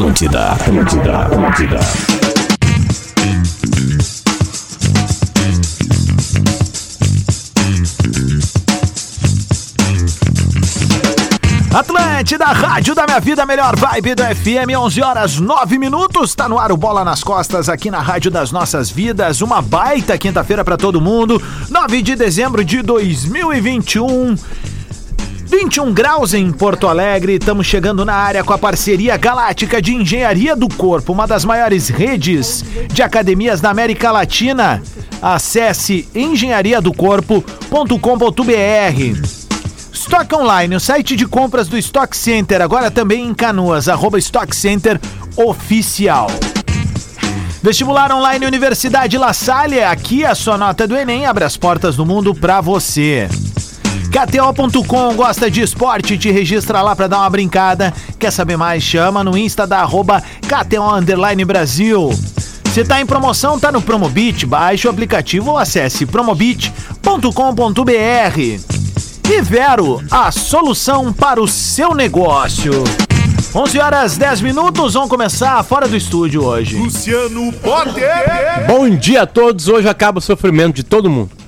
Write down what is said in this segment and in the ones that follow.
Atlântida, Atlântida, Atlântida. Atlântida, rádio da minha vida, melhor vibe do FM, 11 horas 9 minutos. Tá no ar o Bola nas Costas aqui na Rádio das Nossas Vidas. Uma baita quinta-feira para todo mundo. 9 de dezembro de 2021. 21 graus em Porto Alegre, estamos chegando na área com a parceria galáctica de Engenharia do Corpo, uma das maiores redes de academias da América Latina. Acesse engenhariadocorpo.com.br. Stock Online, o site de compras do Stock Center, agora também em Canoas, arroba Stock Center Oficial. Vestibular Online Universidade La Salle, aqui a sua nota do Enem abre as portas do mundo pra você. KTO.com gosta de esporte, te registra lá pra dar uma brincada. Quer saber mais? Chama no Insta da arroba KTO Underline Brasil. Se tá em promoção, tá no Promobit. Baixe o aplicativo ou acesse promobit.com.br. E Vero, a solução para o seu negócio. 11 horas 10 minutos, vamos começar fora do estúdio hoje. Luciano Potter. Bom dia a todos. Hoje acaba o sofrimento de todo mundo.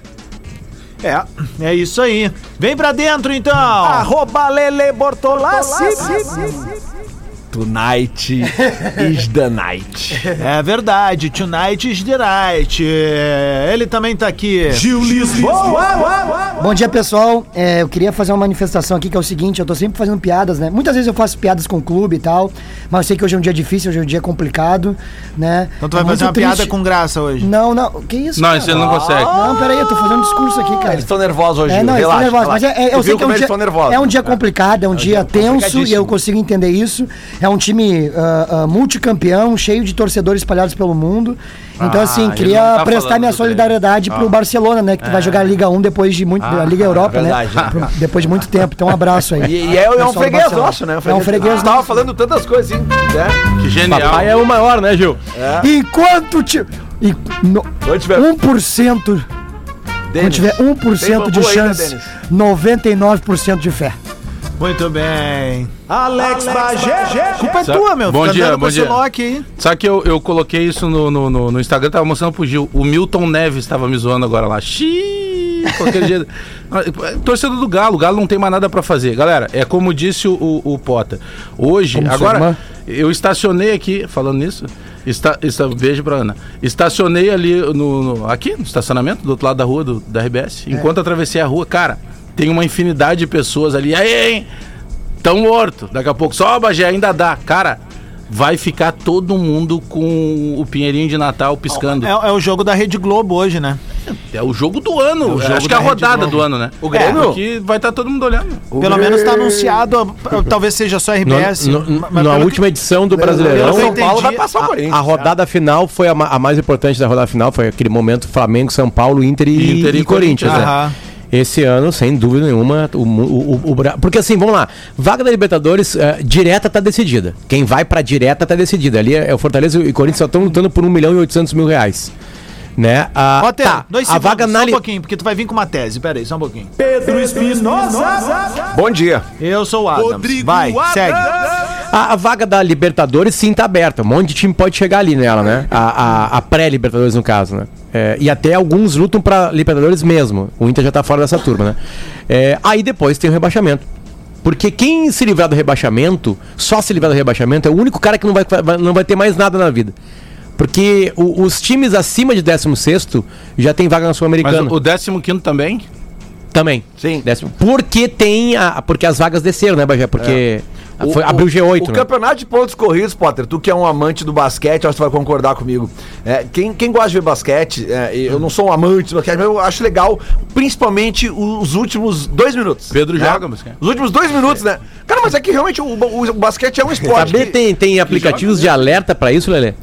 É, é isso aí. Vem pra dentro então. Arroba Lele Bortolassi. Tonight is the night. É verdade, tonight is the night. Ele também tá aqui. Gil Lisboa. Bom dia, pessoal. É, eu queria fazer uma manifestação aqui que é o seguinte: eu tô sempre fazendo piadas, né? Muitas vezes eu faço piadas com o clube e tal, mas eu sei que hoje é um dia difícil, hoje é um dia complicado, né? Então tu vai É fazer uma piada triste. com graça hoje. Não, não. Que isso? Não, cara? isso ele não consegue. Não, peraí, eu tô fazendo um discurso aqui, cara. Eles estão nervosos hoje, É, não, eles relaxa, estão nervosos. Mas relaxa. é, é, eu sei que é um, como eles dia, é um dia complicado, é um dia tenso e eu consigo entender isso. É um time ah, ah, multicampeão, cheio de torcedores espalhados pelo mundo. Então, Ah, assim, queria tá prestar minha solidariedade pro Barcelona, né? Que vai jogar a Liga 1 depois de muito. a Liga Europa, né? Pro- Depois de muito tempo. Então, um abraço aí. E, e é, é um freguês nosso, né? É um freguês Ah, Tava falando tantas coisas assim, né? Que genial. Papai é o maior, né, Gil? Enquanto ti- e, no, Quando tiver 1%, quando tiver 1% de chance, Denis? 99% de fé. Muito bem. Alex Bagé. Culpa é tua, meu. Bom Fica dia, bom com esse dia. Loki aí. Sabe que eu, eu coloquei isso no, no, no, no Instagram, tava mostrando pro Gil. O Milton Neves tava me zoando agora lá. Xiii, qualquer dia. Torcedor do Galo, o Galo não tem mais nada pra fazer. Galera, é como disse o, o, o Potter. Hoje, Como agora, eu estacionei aqui, falando nisso. Está, está, beijo pra Ana. Estacionei ali no, no- aqui no estacionamento, do outro lado da rua do, da RBS. Enquanto atravessei a rua, cara, tem uma infinidade de pessoas ali. Aí, hein? Tão morto. Daqui a pouco, só a Bagé ainda dá. Cara, vai ficar todo mundo com o Pinheirinho de Natal piscando. É, é o jogo da Rede Globo hoje, né? É o jogo do ano. É o jogo Acho que é a rodada do ano, né? O Grêmio? Porque vai estar todo mundo olhando. Pelo menos tá anunciado, talvez seja só RBS. No- no- mas na última edição do Brasileirão, que São Paulo vai passar o a, Corinthians. a rodada final foi a, a mais importante da rodada final, foi aquele momento Flamengo, São Paulo, Inter e, Inter e e Corinthians, né? Esse ano, sem dúvida nenhuma, o, o, o, o Bra- porque assim, vamos lá, vaga da Libertadores eh, direta tá decidida. Quem vai pra direta tá decidida. Ali é, é o Fortaleza e o Corinthians só estão lutando por 1 milhão e 800 mil reais. Né? Ah, Potter, tá, dois a segundos, vaga na só um pouquinho, porque tu vai vir com uma tese. Pera aí, só um pouquinho. Pedro Espinosa. Bom dia. Eu sou o Adams. Rodrigo vai, Adams. segue. A, a vaga da Libertadores sim tá aberta. Um monte de time pode chegar ali nela, né? A, a- a pré-Libertadores, no caso, né? É, e até alguns lutam pra Libertadores mesmo. O Inter já tá fora dessa turma, né? É, aí depois tem o rebaixamento. Porque quem se livrar do rebaixamento, só se livrar do rebaixamento, é o único cara que não vai, não vai ter mais nada na vida. Porque o- os times acima de 16 já tem vaga na Sul-Americana. o, o 15 também? Também. Sim. Décimo. Porque tem a. Porque as vagas desceram, né, Bagé? Porque foi- O- abriu o G8. O né? campeonato de pontos corridos, Potter, tu que é um amante do basquete, acho que tu vai concordar comigo. É, quem, quem gosta de ver basquete, é, eu não sou um amante do basquete, mas eu acho legal, principalmente os últimos dois minutos. Pedro né? joga basquete. Os últimos dois minutos, né? Cara, mas é que realmente o, o- o basquete é um esporte. Saber que- tem, tem aplicativos de alerta pra isso, Lelê?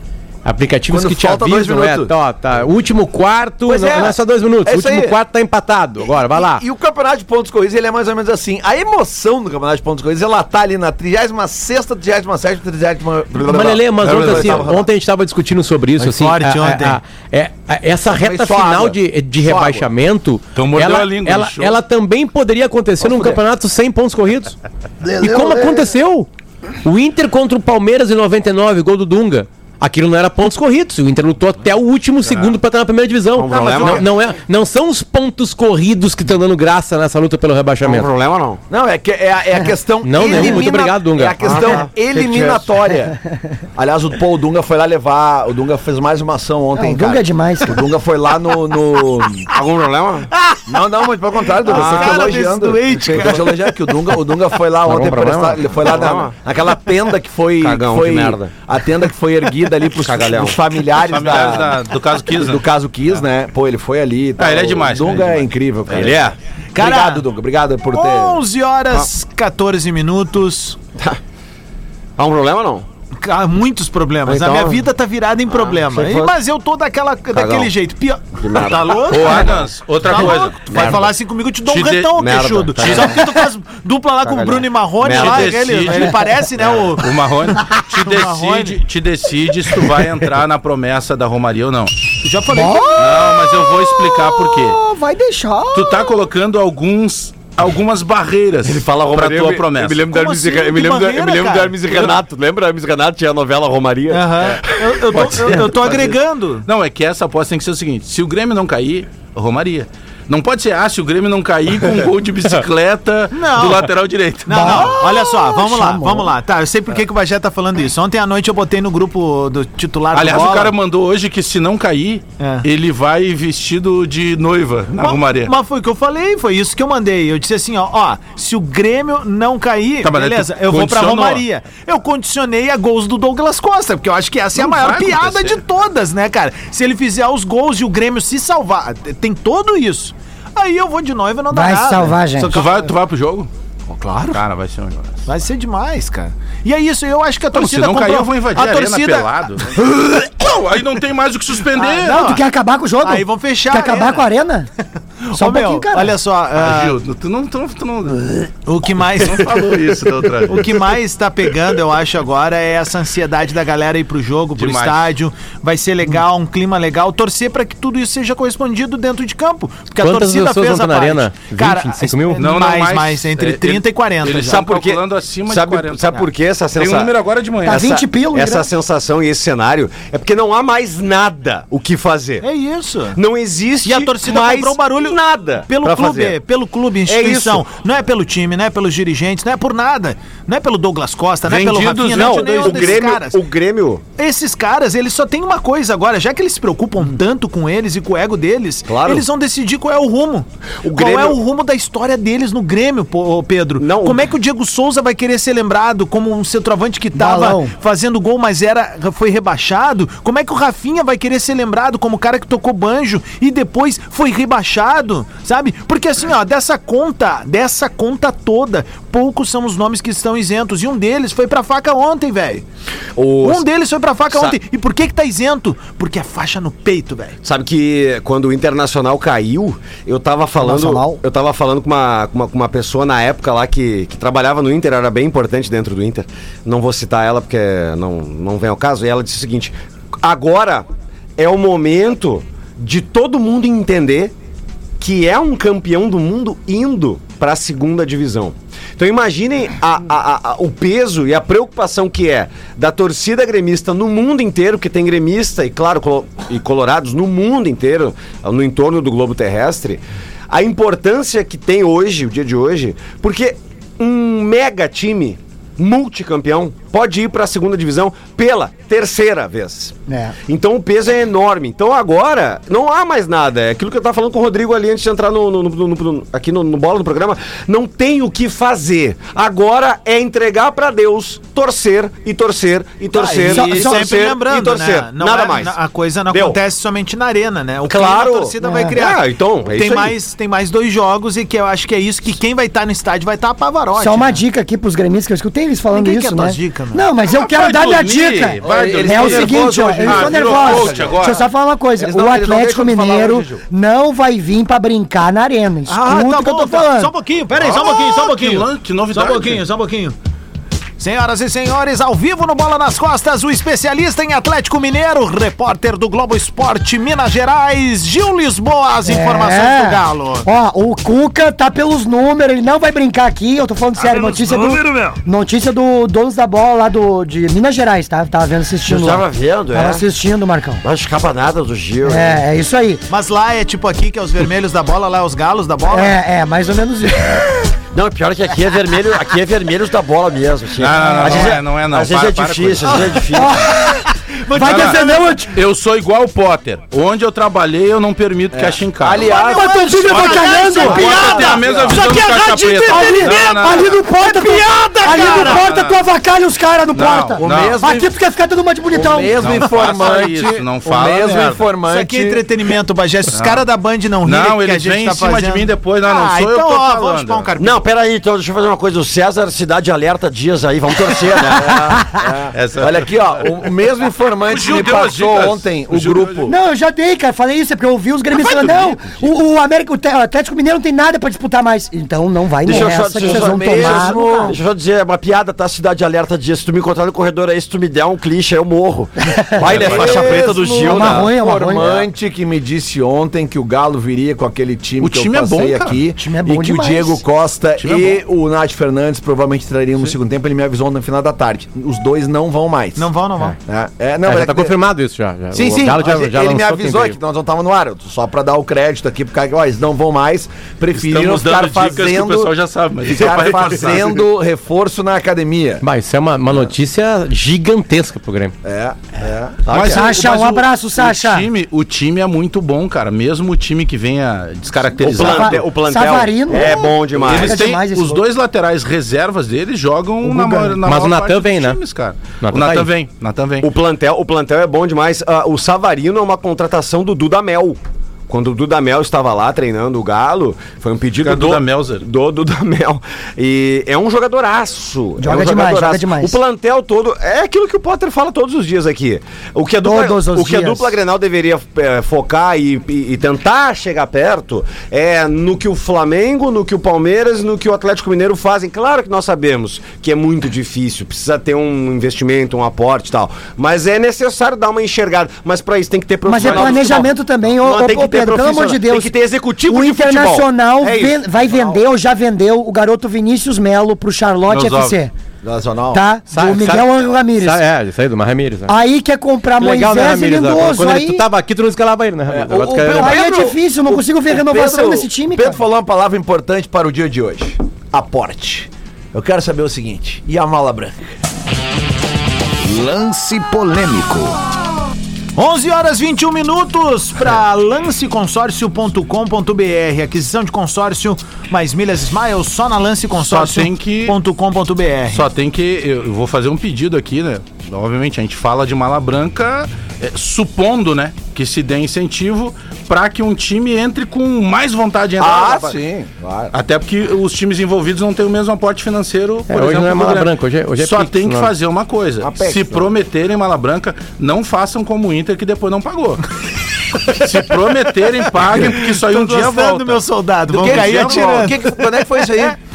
Aplicativos Quando que te avisam, é, tá, ó, tá, último quarto, Pois não é. não é só dois minutos, É último aí. quarto tá empatado, agora, vai lá. E, e o campeonato de pontos corridos, ele é mais ou menos assim. A emoção do campeonato de pontos corridos, ela tá ali na 36ª, 37ª, 30 Mas, Lelê, mas ontem, assim, ontem a gente tava discutindo sobre isso, Foi assim, forte a- a- ontem. a- é- a- essa reta final água. de, de rebaixamento, Então ela, a língua, ela, ela também poderia acontecer num campeonato sem pontos corridos. e como Lelê. aconteceu? O Inter contra o Palmeiras em 99, gol do Dunga. Aquilo não era pontos corridos. O Inter lutou até o último segundo pra estar na primeira divisão. Não, mas Não, não é, não são os pontos corridos que estão dando graça nessa luta pelo Não tem rebaixamento. problema, não. Não, é, que, é, a- é a questão. Não, não, muito obrigado, Dunga. É a questão Ah, tá. eliminatória. Aliás, o, pô, o Dunga foi lá levar. O Dunga fez mais uma ação ontem. Não, o Dunga cara. é demais, cara. O Dunga foi lá no. no- Algum problema? Não, não, mas pelo contrário, Dunga. Ah, você cara tá elogiando. doente, Tô te elogiando que o Dunga, o Dunga foi lá Algum ontem prestar- Ele foi lá na, naquela tenda que foi. Cagão, foi que merda. A tenda que foi erguida ali pros, Cagalhão. pros familiares, Familiares da, da- do caso Kiss, né? do caso Kiss, né? Pô, ele foi ali. e tal. Ah, ele é demais, O Dunga cara, ele é é, demais. incrível, cara. Ele é. Cara, obrigado, Dunga. Obrigado por ter. 11 horas 14 minutos. Algum problema, não? Cara, muitos problemas. Então- a minha vida tá virada em problema. E- fosse- Mas eu tô daquela, daquele jeito. Pior. Tá louco? Ô, Adams, outra Tá coisa. louco? Tu vai falar assim comigo, eu te dou Te um de- retão, Merda. queixudo. Tá Só porque tu faz dupla lá com o. Bruno e Marrone Merda. lá, ele, ele parece, né, o... O Marrone te decide, te decide se tu vai entrar na promessa da Romaria ou não. Já falei que... Não, mas eu vou explicar por quê. Oh, vai deixar. Tu tá colocando alguns algumas barreiras Ele fala pra Romaria. tua eu me- promessa. Eu me lembro da Como Hermes e assim? Re- eu me Que lembro da- eu me barreira, lembro da cara? Hermes e Renato. Lembra Hermes e Renato? Tinha a novela Romaria. Aham. Eu, eu tô, eu, eu tô agregando. Não, é que essa aposta tem que ser o seguinte: se o Grêmio não cair, Romaria. Não pode ser, ah, se o Grêmio não cair com um gol de bicicleta Não. do lateral direito. Não, não, olha só, vamos lá, vamos lá. Tá, eu sei por que que o Bagé tá falando isso. Ontem à noite eu botei no grupo do titular Aliás, do o Bola. cara mandou hoje que se não cair, É. ele vai vestido de noiva na Mas- Romaria. Mas foi o que eu falei, foi isso que eu mandei. Eu disse assim, ó, ó, se o Grêmio não cair, Tá, beleza, eu vou pra. Romaria. Eu condicionei a gols do Douglas Costa, porque eu acho que essa é a Não maior piada acontecer. de todas, né, cara? Se ele fizer os gols e o Grêmio se salvar, tem todo isso. Aí eu vou de noiva e não dá Vai nada. salvar, gente. Tu vai, tu vai pro jogo? Claro. Cara, vai ser um jogo. Vai ser demais, cara. E é isso, eu acho que a Pô, se torcida não cair, eu vou invadir a, arena torcida pelado. não, aí não tem mais o que suspender. Ah, Não, tu quer acabar com o jogo? Aí vão fechar Quer a acabar arena. com a arena? Só Ô, um meu, cara. olha só, Ah, ah, Gil, tu não, tu, não- tu não, o que mais não falou isso da outra vez. O que mais tá pegando, eu acho, agora é essa ansiedade da galera ir pro jogo, pro Demais. estádio. Vai ser legal, um clima legal. Torcer pra que tudo isso seja correspondido dentro de campo. Porque Quantas a torcida pessoas fez vão a tá na parte. arena? 20, Cara, 25 mil? Não, Não, não, mais, mais. mais, entre É, 30 e 40. eles. Sabe por quê? calculando acima de sabe, 40 Sabe por que essa Tem um sensação? número agora de manhã. Tá essa, 20 pila o essa ingresso. sensação e esse cenário é porque não há mais nada o que fazer. É isso. Não existe E a torcida mais comprou barulho nada pelo clube, fazer. pelo clube, instituição. isso. não é pelo time, não é pelos dirigentes, não é por nada. Não é pelo Douglas Costa, não é pelo Vendidos, Rafinha, Não, não é o Grêmio, caras. o Grêmio Esses caras, eles só tem uma coisa agora, já que eles se preocupam tanto com eles e com o ego deles, Claro. eles vão decidir qual é o rumo. O qual Grêmio- é o rumo da história deles no Grêmio, Pedro? Não, como o- é que o Diego Souza vai querer ser lembrado como um centroavante que tava Balão. fazendo gol, mas era foi rebaixado? Como é que o Rafinha vai querer ser lembrado como o cara que tocou banjo e depois foi rebaixado, sabe? Porque assim, ó, dessa conta, dessa conta toda, poucos são os nomes que estão isentos e um deles foi pra faca ontem, velho. o- Um deles foi pra faca Sa- ontem. E por que que tá isento? Porque é faixa no peito, velho. Sabe que quando o Internacional caiu, eu tava falando. Eu tava falando com uma, com uma, com uma pessoa na época lá que, que trabalhava no Inter, era bem importante dentro do Inter. Não vou citar ela porque não, não vem ao caso. E ela disse o seguinte: agora é o momento de todo mundo entender que é um campeão do mundo indo para a segunda divisão. Então imaginem a- a- a- o peso e a preocupação que é da torcida gremista no mundo inteiro, que tem gremista e claro colo- e colorados no mundo inteiro, no entorno do globo terrestre, a importância que tem hoje, o dia de hoje, porque um mega time multicampeão pode ir para a segunda divisão pela terceira vez. É. Então o peso é enorme. Então agora não há mais nada. É aquilo que eu tava falando com o Rodrigo ali antes de entrar no, no- no- no- aqui no, no bola do programa. Não tem o que fazer. Agora é entregar pra Deus, torcer e torcer e torcer Ah, e e sempre torcer lembrando, e torcer. né? Não Nada é- mais. A coisa não Deu. acontece somente na arena, né? O Claro. clima a torcida vai É. criar. Ah, então, é tem isso aí. mais tem mais dois jogos e que eu acho que é isso que quem vai estar no estádio vai estar a Pavarotti. Só uma né? dica aqui pros gremistas, que eu escutei eles falando Ninguém isso, quer né? tuas dicas, meu. não, mas eu quero vai dar minha dormir, dica. vai dormir. é o seguinte, ó, eles hoje. estão Ah, nervosos. Deixa eu só falar uma coisa. O não- não Atlético falar Mineiro não vai vir pra brincar na arena. Escuta Ah, tá o que eu tô tá. falando. Só um pouquinho, pera aí, só um pouquinho, só um Ah, pouquinho. que novidade. Só um pouquinho, só um pouquinho. Senhoras e senhores, ao vivo no Bola nas Costas, o especialista em Atlético Mineiro, repórter do Globo Esporte Minas Gerais, Gil Lisboa, as informações É. do Galo. Ó, o Cuca tá pelos números, ele não vai brincar aqui, eu tô falando sério, notícia do. Notícia do Donos da Bola lá do, de Minas Gerais, tá? Tava vendo assistindo. Eu lá. tava vendo, Tava é. assistindo, Marcão. Não escapa nada do Gil. né? É, é isso aí. Mas lá é tipo aqui, que é os vermelhos da bola, lá é os galos da bola. É, é, mais ou menos isso. Não, pior que aqui é vermelho, aqui é vermelhos da bola mesmo. Assim. Não, não, não, não é, não é, não. Às vezes Para, é para com difícil, às vezes é difícil. Vai Cara, defender o time. Eu sou igual o Potter. Onde eu trabalhei, eu não permito que achem cara. Aliás, Mas teu filho vai calhando! Você tem a mesma visão do caixa preta. Ali, no porta, piada, ali no porta, tu avacalha os caras no porta. o mesmo- Aqui tu quer ficar dando uma de bonitão. o mesmo informante. isso, não o fala mesmo merda. informante. Isso aqui é entretenimento, Bagé. Os caras da Band não rirem Não, que a eles gente vêm tá em cima de mim depois. Não, não Ah, sou eu então, que tô ó, vamos falando. um. Não, peraí, então deixa eu fazer uma coisa. O César Cidade Alerta Dias aí, vamos torcer, né? Essa- Olha aqui, ó. O, o mesmo informante que Gil me passou ontem, O o grupo. Não, eu já dei, cara. Falei isso, é porque eu ouvi os gremistas não, o, o, América, o o Atlético Mineiro não tem nada pra disputar mais. Então não vai Deixa eu nessa só- que deixa eu vocês só vão mesmo- tomar. no. Deixa eu só dizer, uma piada, tá? Cidade Alerta Dias. Se tu me encontrar no corredor aí, se tu me der um clichê, eu morro. Vai, ele é faixa preta do Gil, É uma né? ruim, é informante que me disse ontem que o Galo viria com aquele time O que time eu é bom, passei aqui O time é bom e que demais. o Diego Costa time é e o Nath Fernandes provavelmente trariam no segundo tempo. Ele me avisou no final da tarde. Os dois não vão mais. Não vão, não vão. É, é, não, É, é já tá que- confirmado isso já. já. Sim, O sim. Galo já- mas já ele me avisou que nós não estávamos no ar. Só pra dar o crédito aqui, porque ó, eles não vão mais. Preferiram Estamos ficar dando dicas que o fazendo. pessoal já sabe, mas é Ficar fazendo reforço na academia. Bah, isso é uma, uma notícia gigantesca pro Grêmio. É, é. Mas, Sacha, mas um o- abraço, Sacha. O time, o time é muito bom, cara. Mesmo o time que venha O descaracterizado. plantel, o plantel Savarino. é bom demais. Eles têm, os gol. dois laterais reservas deles jogam na, na Mas maior o Natan vem, né? cara. O tá Natan aí. vem, Natan vem. O plantel, o plantel é bom demais. Ah, o Savarino é uma contratação do Dudamel. Quando o Dudamel estava lá treinando o Galo, foi um pedido é do Dudamelzer. Do Dudamel. E é um jogadoraço. Joga é um demais, jogadoraço. joga demais. O plantel todo é aquilo que o Potter fala todos os dias aqui. O que a dupla, Todos os o que a dias. dupla Grenal deveria é, focar e, e- e tentar chegar perto é no que o Flamengo, no que o Palmeiras, no que o Atlético Mineiro fazem. Claro que nós sabemos que é muito difícil, precisa ter um investimento, um aporte e tal. Mas é necessário dar uma enxergada. Mas para isso tem que ter Mas é profissional planejamento também, Não, ô, tem que ter Pedro, pelo amor de. Deus. Tem que ter executivo O de futebol. Internacional É ven- isso. vai vender ou já vendeu o garoto Vinícius Melo pro Charlotte Nos FC. Nacional. Tá? Sabe- do Miguel Angel Ramírez. Sabe- é, isso aí do Ramírez. Né? Aí quer comprar Legal, né, Moisés e Ramírez? Lindoso. Quando Aí, tu tava aqui, tu não escalava ele, né? Ramírez? O Pedro- aí é difícil, não consigo ver renovação Pedro- nesse time, Pedro cara. falou uma palavra importante para o dia de hoje. Aporte. Eu quero saber o seguinte. E a mala branca? Lance polêmico. 11 horas 21 minutos para lanceconsórcio.com.br. Aquisição de consórcio mais milhas Smiles só na lanceconsórcio.com.br. Só tem que. Eu eu vou fazer um pedido aqui, né? Obviamente, a gente fala de mala branca, é, supondo, né? Que se dê incentivo para que um time entre com mais vontade de entrar. Ah, sim. Claro. Até porque os times envolvidos não têm o mesmo aporte financeiro, por É, hoje não é mala Grêmio. branca, hoje é- hoje é Só Pix, tem que não. fazer uma coisa. Apex, se né? prometerem mala branca, não façam como o Inter que depois não pagou. se prometerem, paguem, porque isso aí um dia volta. meu soldado. Do que cair atirando. que- quando é que foi isso aí?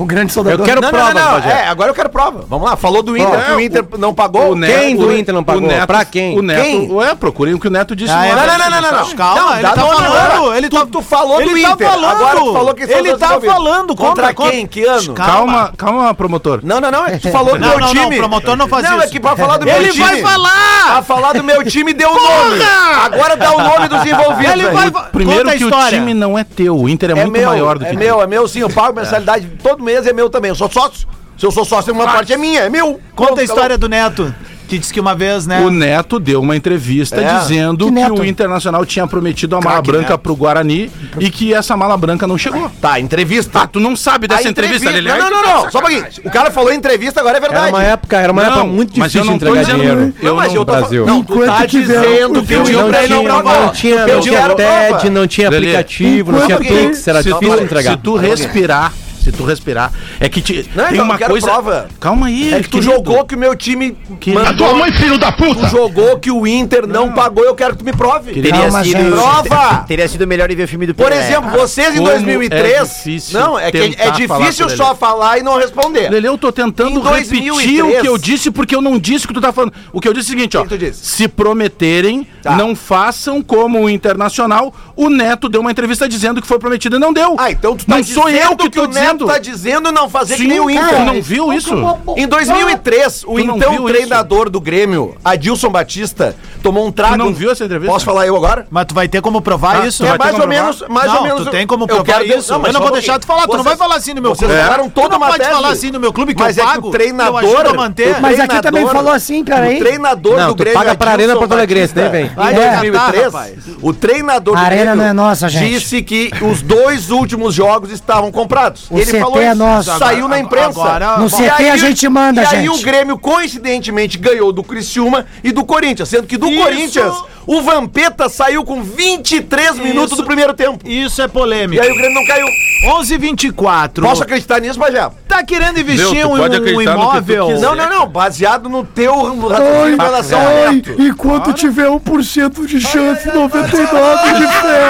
O grande soldador. Eu quero não, prova, não, não, não. É, agora eu quero prova. Vamos lá. Falou do Inter, É, que o Inter não pagou. O Neto- Quem do o- Inter não pagou? o Neto, Pra quem? O Neto, Quem? Ué, procurem o que o Neto disse. Ah, é? Não, não, não, não, não, não. Calma, Não, ele tá falando. agora. Ele Tu- tá, tu falou ele do tá Inter, falando. agora tu falou que Ele tá falando. Contra contra- quem? Que ano? Calma, calma, promotor. Não, não, não. é que Tu falou do Não, meu não, não, time. o promotor não faz Não, isso. é que pra falar do meu Ele time. vai falar! Pra falar do meu time, deu o nome. Agora dá o nome dos envolvidos. Ele vai- Primeiro Conta a que o time não é teu, o Inter é, É muito maior do que é tu. meu, é meu sim. Eu pago mensalidade todo mês, é meu também. Eu sou sócio. Se eu sou sócio, uma parte é minha, é meu. Conta Pronto, a história do Neto, que disse que uma vez, né? O Neto deu uma entrevista É. dizendo Que que, o Internacional tinha prometido a mala Craque branca Neto. pro Guarani e que essa mala branca não chegou. Tá, entrevista. Ah, tu não sabe dessa A entrevista, entrevista- Lelé? Não, não, não. Só um pouquinho. O cara falou em entrevista, agora é verdade. Era uma época, era uma Não, época muito mas eu difícil não tô entregar dizendo- dinheiro. eu mas não- eu tô Brasil. Não, tu tá dizendo que pediu Não pra ele não não tinha, não tinha pra. TED, não tinha aplicativo, não tinha Pix, era difícil entregar. se tu respirar, Se tu respirar. É que te, Não, tem então, uma eu quero coisa. prova. Calma aí, É que tu querido. jogou que o meu time Querido. mandou. A tua mãe, filho da Tu puta! jogou que o Inter não, pagou, eu quero que tu me prove. Querido. Teria Calma, sido, gente. Prova! Teria sido melhor em ver o filme do Por exemplo, vocês em Como 2003. é difícil não, é que é difícil falar só falar e não responder. Lele, eu tô tentando Em repetir 2003. o que eu disse, porque eu não disse o que tu tá falando. O que eu disse é o seguinte, ó. que tu disse? Se prometerem, Tá. não façam como o Internacional. O Neto deu uma entrevista dizendo que foi prometido e não deu. Ah, então tu tá não sou eu dizendo que tô o Neto dizendo. tá dizendo não fazer que Sim, nem o Inter. tu não viu isso? Em 2003, o não então treinador do Grêmio, Adilson Batista, tomou um trago. Tu não viu essa entrevista? Posso falar eu agora? Mas tu vai ter como provar Ah, isso? é mais ou menos, mais não, ou menos. tu tem como eu provar quero isso. mas eu não vou deixar tu falar. Tu não Vocês- vai falar assim no meu Vocês clube. falaram toda tu não uma pode tese. falar assim no meu clube que Mas eu é que pago. o treinador- Eu manter. Mas aqui também falou assim, cara, O hein? treinador Não, do Grêmio. paga pra Arena Porto Alegrense, nem vem. Em É. 2003, rapaz. o treinador A arena não é disse que os dois últimos jogos estavam comprados. O CT é nosso. Saiu na imprensa. Agora- No CT a gente manda, e aí gente. o Grêmio, coincidentemente, ganhou do Criciúma e do Corinthians. Sendo que do Isso- Corinthians, o Vampeta saiu com 23 minutos do primeiro tempo. Isso é E polêmico. aí o Grêmio não caiu. 11 24 Posso acreditar nisso, Bajé? Tá querendo investir Meu, um, um imóvel? quiser. Não, não, não. Baseado no teu em relação Neto. enquanto tiver 1% de chance, 99 de fé.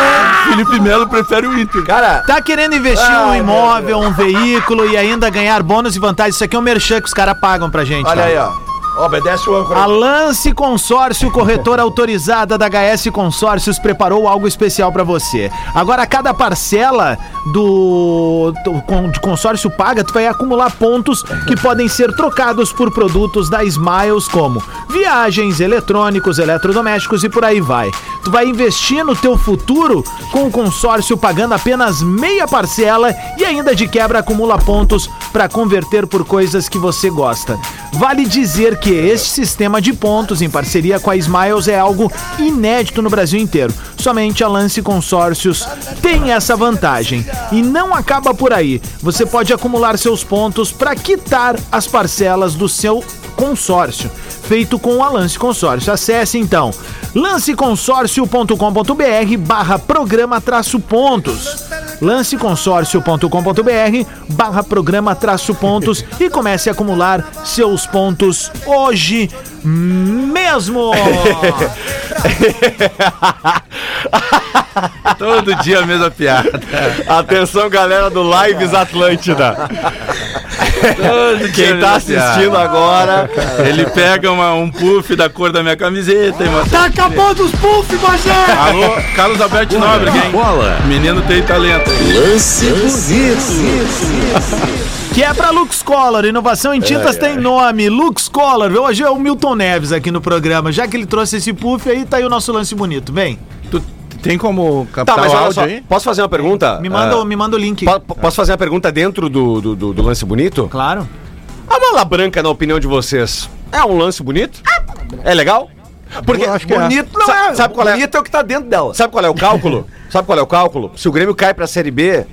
Felipe Melo prefere o Inter. Cara, Tá querendo investir Ai, um meu imóvel, um veículo e ainda ganhar bônus e vantagens? Isso aqui é um merchan que os caras pagam pra gente. olha tá? aí, ó. Obedece o âncora. A Lance Consórcio, corretora autorizada da HS Consórcios, preparou algo especial pra você. Agora, cada parcela do, do consórcio paga, tu vai acumular pontos que podem ser trocados por produtos da Smiles, como viagens, eletrônicos, eletrodomésticos e por aí vai. Tu vai investir no teu futuro com o consórcio pagando apenas meia parcela e ainda de quebra acumula pontos para converter por coisas que você gosta. Vale dizer que este sistema de pontos em parceria com a Smiles é algo inédito no Brasil inteiro. Somente a Lance Consórcios tem essa vantagem. E não acaba por aí. Você pode acumular seus pontos para quitar as parcelas do seu consórcio, feito com a Lance Consórcio. Acesse então lanceconsórcio.com.br barra programa traço pontos lanceconsórcio.com.br barra programa traço pontos e comece a acumular seus pontos hoje mesmo. Todo dia a mesma piada. Atenção, galera do Lives Atlântida. Todo dia Quem tá mesma assistindo agora. Ele pega uma- um puff da cor da minha camiseta e uma... Tá acabando os puff, Bagé! Alô, Carlos Alberto Nóbrega, hein? Bola. Menino tem talento. Lance bonito. Que é pra Lux Color, inovação em tintas tem nome, Lux Color. Hoje é o Milton Neves aqui no programa. Já que ele trouxe esse puff aí, tá aí o nosso lance bonito. Vem, Tu tem como Tá, captar mas o olha áudio só. aí? Posso fazer uma pergunta? me manda, Ah, me manda o link. po- po- Posso fazer uma pergunta dentro do, do, do- do lance bonito? Claro. A mala branca, na opinião de vocês, é um lance bonito? É legal? Porque bonito não Sa- é. Sabe qual é? Bonito é o que tá dentro dela. Sabe qual é o cálculo? Sabe qual é o cálculo? Se o Grêmio cai pra Série B,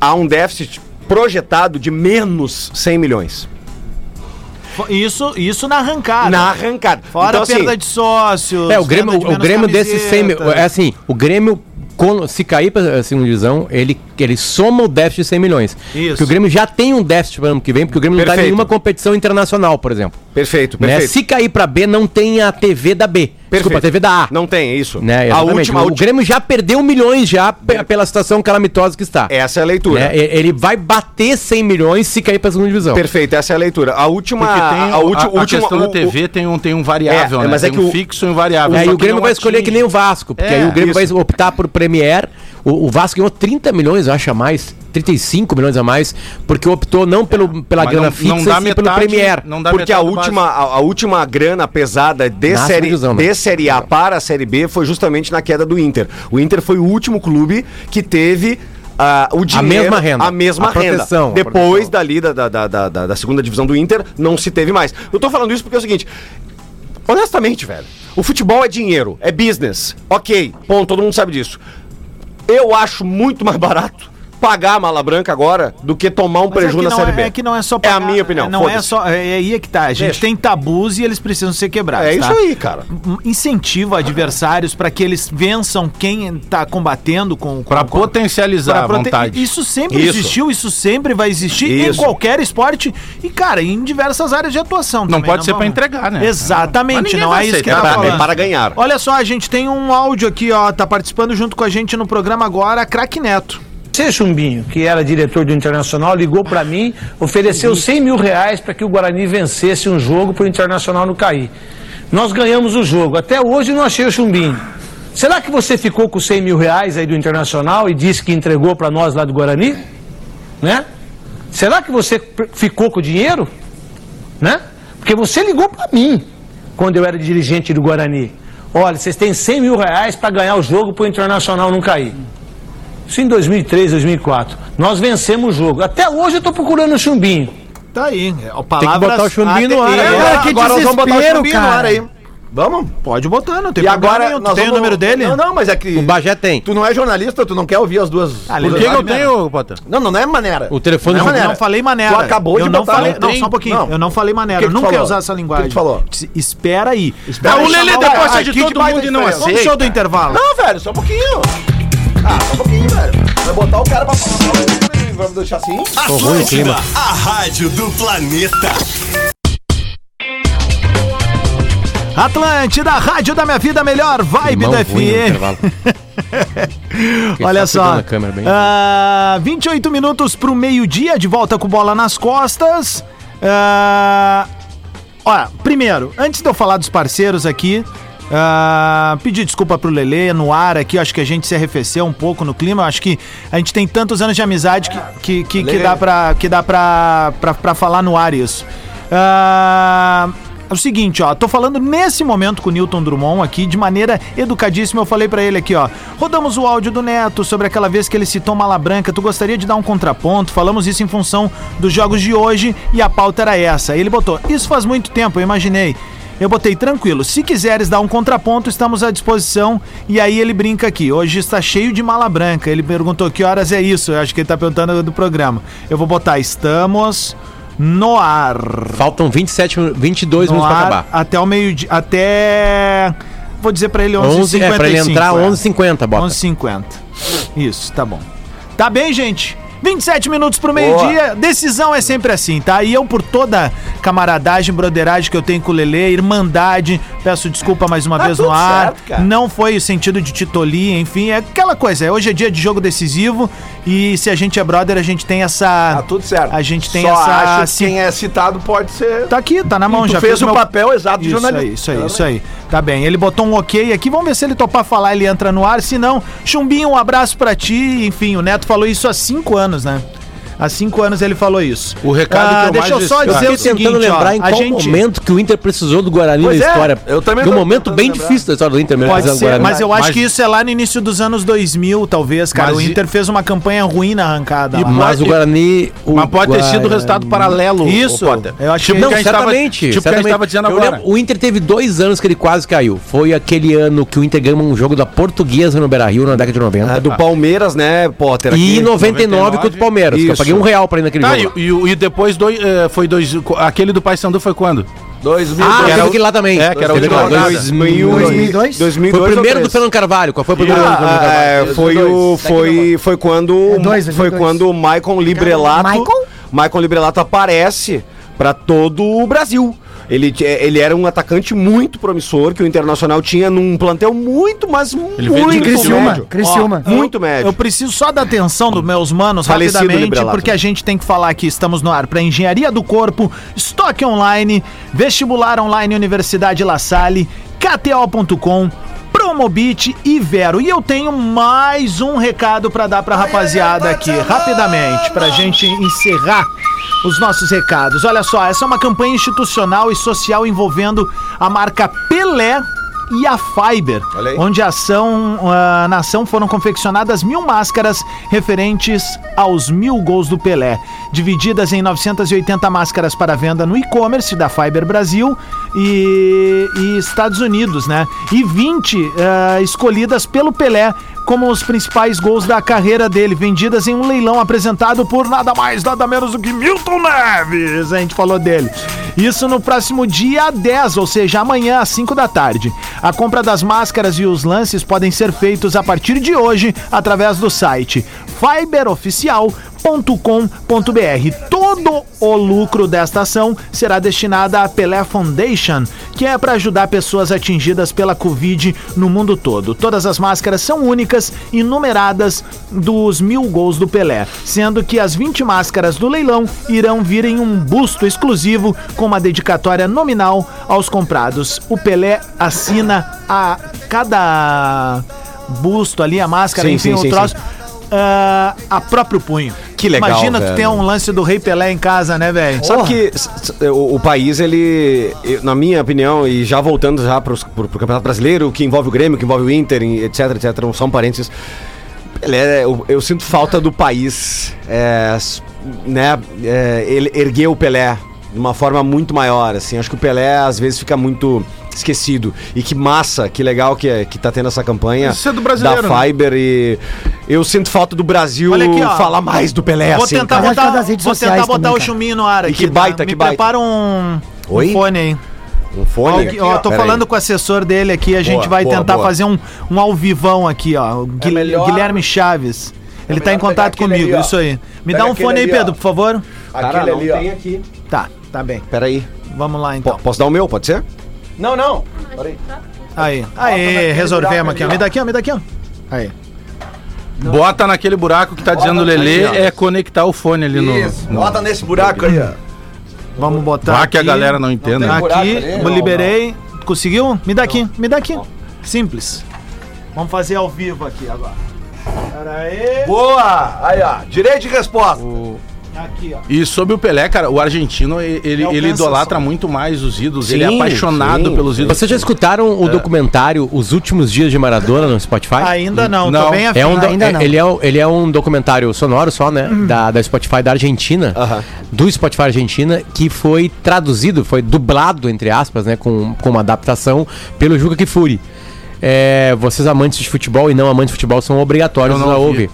há um déficit projetado de menos 100 milhões. Isso, isso na arrancada. Na arrancada. Fora Então, a assim, perda de sócios. É, o Grêmio, o Grêmio desses 100 mil. camiseta. É assim, o Grêmio, se cair pra segunda divisão, ele, ele soma o déficit de 100 milhões. Isso. Porque o Grêmio já tem um déficit para o ano que vem, porque o Grêmio não está em Perfeito. nenhuma competição internacional, por exemplo. Perfeito, Né? perfeito. Se cair para B, não tem a TV da B. Desculpa, a TV da A. Não tem, é isso. Né? A última, a o última. Grêmio já perdeu milhões já pe- pela situação calamitosa que está. Essa é a leitura. Né? E- Ele vai bater 100 milhões se cair para a segunda divisão. Perfeito, essa é a leitura. A última. A, o- última, a, a última- questão o- da TV tem um, tem um variável, É, né? mas é tem que um o- fixo e um variável. E aí só o Grêmio vai escolher atinge. que nem o Vasco, porque É, aí o Grêmio isso. vai optar por Premier. O, o Vasco ganhou 30 milhões, eu acho, a mais, 35 milhões a mais, porque optou não pelo, pela Mas grana não- fixa, não dá e sim pelo metade- Premier. Não dá Porque a metade última, a, a última grana pesada de série, divisão, né? de série A para a Série B foi justamente na queda do Inter. O Inter foi o último clube que teve ah, o dinheiro, mesma renda. A mesma A renda. a Depois proteção. dali da, da, da, da, da- da segunda divisão do Inter, não se teve mais. Eu tô falando isso porque é o seguinte. Honestamente, velho. O futebol é dinheiro, é business. Ok, ponto, todo mundo sabe disso. Eu acho muito mais barato pagar a mala branca agora do que tomar um Mas é prejuízo que na não Série é, B. é que não é só É a minha opinião, Não é só. É, é aí é que tá. A gente Deixa. tem tabus e eles precisam ser quebrados. É tá? isso aí, cara. Incentiva adversários para que eles vençam quem tá combatendo com. com Pra com- potencializar pra a prote- vontade. Isso sempre Isso. existiu, isso sempre vai existir em Isso. qualquer esporte e, cara, em diversas áreas de atuação. Não também, pode ser pra vamos- entregar, né? Exatamente, não é isso que aceitar. tá É para, é falando. para ganhar. Olha só, a gente tem um áudio aqui, ó, tá participando junto com a gente no programa agora, Craque Neto. Você, Chumbinho, que era diretor do Internacional, ligou para mim, ofereceu 100 mil reais para que o Guarani vencesse um jogo para o Internacional não cair. Nós ganhamos o jogo. Até hoje não achei o Chumbinho. Será que você ficou com 100 mil reais aí do Internacional e disse que entregou para nós lá do Guarani? Né? Será que você ficou com o dinheiro? Né? Porque você ligou para mim quando eu era dirigente do Guarani. Olha, vocês têm 100 mil reais para ganhar o jogo para o Internacional não cair. Isso em 2003, 2004. Nós vencemos o jogo. Até hoje eu estou procurando o chumbinho. Tá aí. ó, Tem que Palavras botar o chumbinho no ar. Né? Agora, que agora nós vamos botar o chumbinho no cara. ar aí. Vamos? Pode botar, não tem E agora nenhum. Tu tem o vamos- número dele? Não, não, mas é que O Bagé tem. tu não é jornalista, tu não quer ouvir as duas. Ah, Por que, eu tenho, Potter? Não, não, não é maneira. O telefone não é maneira. Não falei maneira. Tu acabou eu de não botar falei, no- Não, só um pouquinho. não. Eu não falei maneira. O que que eu nunca ia usar essa O que linguagem. que tu falou? Espera aí. Espera Não, aí, o Lelê depois Ah, sai de todo mundo e não diferença. Vamos show do intervalo. Não, velho, só um pouquinho. Ah, só um pouquinho, velho. Vai botar o cara pra falar. Vamos deixar assim? Tô ruim o clima. A rádio do planeta. Atlântida, rádio da minha vida, melhor vibe Irmão da ruim FM. Olha tá só. câmera bem. Ah, 28 minutos pro meio-dia, de volta com bola nas costas. Ah, olha, primeiro, antes de eu falar dos parceiros aqui, ah, pedir desculpa pro Lelê no ar aqui, acho que a gente se arrefeceu um pouco no clima, acho que a gente tem tantos anos de amizade que, que, que, que dá, pra, que dá pra, pra, pra falar no ar isso. Ah, é o seguinte, ó, tô falando nesse momento com o Newton Drummond aqui, de maneira educadíssima, eu falei pra ele aqui, ó, rodamos o áudio do Neto sobre aquela vez que ele citou Mala Branca, tu gostaria de dar um contraponto, falamos isso em função dos jogos de hoje e a pauta era essa. Ele botou, isso faz muito tempo, eu imaginei. Eu botei tranquilo, se quiseres dar um contraponto, estamos à disposição. E aí ele brinca aqui, hoje está cheio de mala branca. Ele perguntou que horas é isso, eu acho que ele tá perguntando do programa. Eu vou botar, estamos no ar. Faltam 27, min- 22 No minutos ar acabar. até o meio-dia. Até. Vou dizer pra ele 11h55. 11, é, pra ele entrar é. 11h50, bota. 11h50. Isso, tá bom. Tá bem, gente? 27 minutos pro meio-dia, decisão é sempre assim, tá? E eu, por toda camaradagem, broderagem que eu tenho com o Lelê, irmandade, peço desculpa mais uma Tá vez no ar. certo. Não foi o sentido de titolia, enfim, é aquela coisa. é, Hoje é dia de jogo decisivo e se a gente é brother, a gente tem essa. Tá tudo certo. A gente tem Só essa. acho que quem é citado pode ser. Tá aqui, tá na mão, já fez o meu- papel exato de isso jornalista. aí, isso aí, isso aí. Tá bem. Ele botou um ok aqui. Vamos ver se ele topar falar, ele entra no ar. Se não, Chumbinho, um abraço pra ti. Enfim, o Neto falou isso há cinco anos, né? Há cinco anos ele falou isso. O recado que eu Deixa eu só dizer Eu o seguinte, tentando lembrar ó, em qual gente... momento que o Inter precisou do Guarani Pois na é, história. eu também Foi um momento bem lembrar. difícil da história do Inter mesmo. Pode ser, Guarani. mas eu acho Mas- que isso é lá no início dos anos 2000, talvez, cara. Mas o Inter fez uma campanha ruim na arrancada. E lá. Mas o Guarani. o Mas pode ter sido Guarani- resultado paralelo. Isso, eu acho tipo que- que Não, tava- certamente. tipo que a gente tava dizendo agora. lembro, o Inter teve dois anos que ele quase caiu. Foi aquele ano que o Inter ganhou um jogo da Portuguesa no Beira Rio, na década de 90. É, do Palmeiras, né, Potter? E aqui. 99 contra o Palmeiras. que Isso. Paguei um real pra ir naquele Tá, jogo. e, e- e depois dois, eh, foi dois. Aquele do Paysandu foi quando? 2000. Ah, era teve o- aquele lá também. É, que era o rodada. 2002? 2002 Foi o primeiro do? Fernando Carvalho. Qual foi o primeiro ano do Fernando Ah, Carvalho? é, foi o foi foi quando É dois, é foi dois. quando o Maicon Librelato Maicon? Maicon Librelato aparece pra todo o Brasil. Ele, t- ele era um atacante muito promissor que o Internacional tinha num plantel muito, mas veio de muito Criciúma, médio. Criciúma. Ó, Muito eu- médio. Eu preciso só da atenção dos meus manos Falecido rapidamente, Librelato. porque a gente tem que falar aqui. Estamos no ar para Engenharia do Corpo, Estoque Online, Vestibular Online Universidade La Salle, KTO.com. Promobit e Vero. E eu tenho mais um recado para dar pra rapaziada aqui, rapidamente, pra gente encerrar os nossos recados. Olha só, essa é uma campanha institucional e social envolvendo a marca Pelé e a Fiber, onde a ação, ah, na ação foram confeccionadas mil máscaras referentes aos mil gols do Pelé, divididas em 980 máscaras para venda no e-commerce da Fiber Brasil e, e Estados Unidos, né? E 20 ah, escolhidas pelo Pelé como os principais gols da carreira dele, vendidas em um leilão apresentado por nada mais, nada menos do que Milton Neves. A gente falou dele. Isso no próximo dia 10, ou seja, amanhã às 5 da tarde. A compra das máscaras e os lances podem ser feitos a partir de hoje através do site fiberoficial.com.br. Todo o lucro desta ação será destinado à Pelé Foundation, que é para ajudar pessoas atingidas pela Covid no mundo todo. Todas as máscaras são únicas e numeradas dos mil gols do Pelé, sendo que as 20 máscaras do leilão irão vir em um busto exclusivo com uma dedicatória nominal aos comprados. O Pelé assina a cada busto ali, a máscara, Sim, enfim, sim, o sim, ah, a próprio punho. Que legal, Imagina tu velho. ter um lance do Rei Pelé em casa, né, velho? Sabe que o, o país, ele, na minha opinião, e já voltando já pros, pro, pro Campeonato Brasileiro, que envolve o Grêmio, que envolve o Inter, etc, etc, um parênteses. É- eu, eu sinto falta do país, é, né, é, ele erguer o Pelé de uma forma muito maior, assim. Acho que o Pelé, às vezes, fica muito esquecido. E que massa, que legal que, é, que tá tendo essa campanha Isso é do brasileiro, da né? Fiber e eu sinto falta do Brasil Olha aqui, ó. falar mais do Pelé, vou assim, tentar cara. Botar, vou sociais tentar botar também, o cara. chuminho no ar E aqui. que baita, tá? que Me baita. prepara um, um Oi? fone aí. Um fone? Aqui, ó, tô Pera falando aí. com o assessor dele aqui, a gente Boa, vai boa, tentar boa. fazer um, um ao vivão aqui, ó. O Guil- melhor- Guilherme Chaves. Ele tá em contato comigo, ali, isso aí. Me Pega dá um fone aí, Pedro, ó. por favor. Aquele ali, ó. aqui. Tá, tá bem. Peraí. Vamos lá então. posso dar o meu, pode ser? Não, não. Aí. Bota Aí, resolvemos aqui, ó. Me dá aqui, ó, me dá aqui, ó. Aí. Bota naquele buraco que tá dizendo ali, Lelê, ó. é conectar o fone ali no. Isso. no- Bota nesse buraco aí, ó. Vamos botar. Vá que a aqui. galera não entenda. buraco Aqui, ali? Não, liberei. Conseguiu? Me dá aqui, me dá aqui. Simples. Vamos fazer ao vivo aqui agora. Pera aí. Boa! Aí, ó. Direito de resposta. Aqui, ó. E sobre o Pelé, cara, o argentino, ele, ele, idolatra só. muito mais os ídolos. ele é Sim, apaixonado sim. pelos ídolos. Vocês já escutaram o documentário Os Últimos Dias de Maradona no Spotify? Ainda não, tô Não, bem É um do- Ainda é- não. ele, é, um- ele é um documentário sonoro só, né? Da, da Spotify da Argentina. Aham. Do Spotify Argentina, que foi traduzido, foi dublado, entre aspas, né? Com, com uma adaptação pelo Juca Kifuri. É, vocês amantes de futebol e não amantes de futebol são obrigatórios a ouvi. ouvir.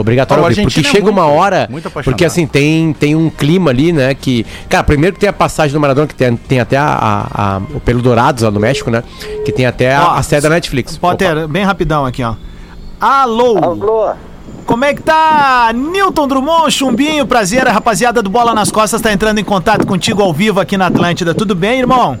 Obrigatório Ah, o a ouvir, porque é chega uma muito- hora. muito apaixonado. porque assim, tem, tem um clima ali, né? Que. Cara, primeiro que tem a passagem do Maradona, que tem, tem até a, a, a- o Pelo Dourados lá no México, né? Que tem até a, a sede da Netflix. Potter, bem rapidão aqui, ó. Alô! Alô, Como é que tá? Newton Drummond, Chumbinho, prazer, a rapaziada do Bola nas Costas tá entrando em contato contigo ao vivo aqui na Atlântida. Tudo bem, irmão?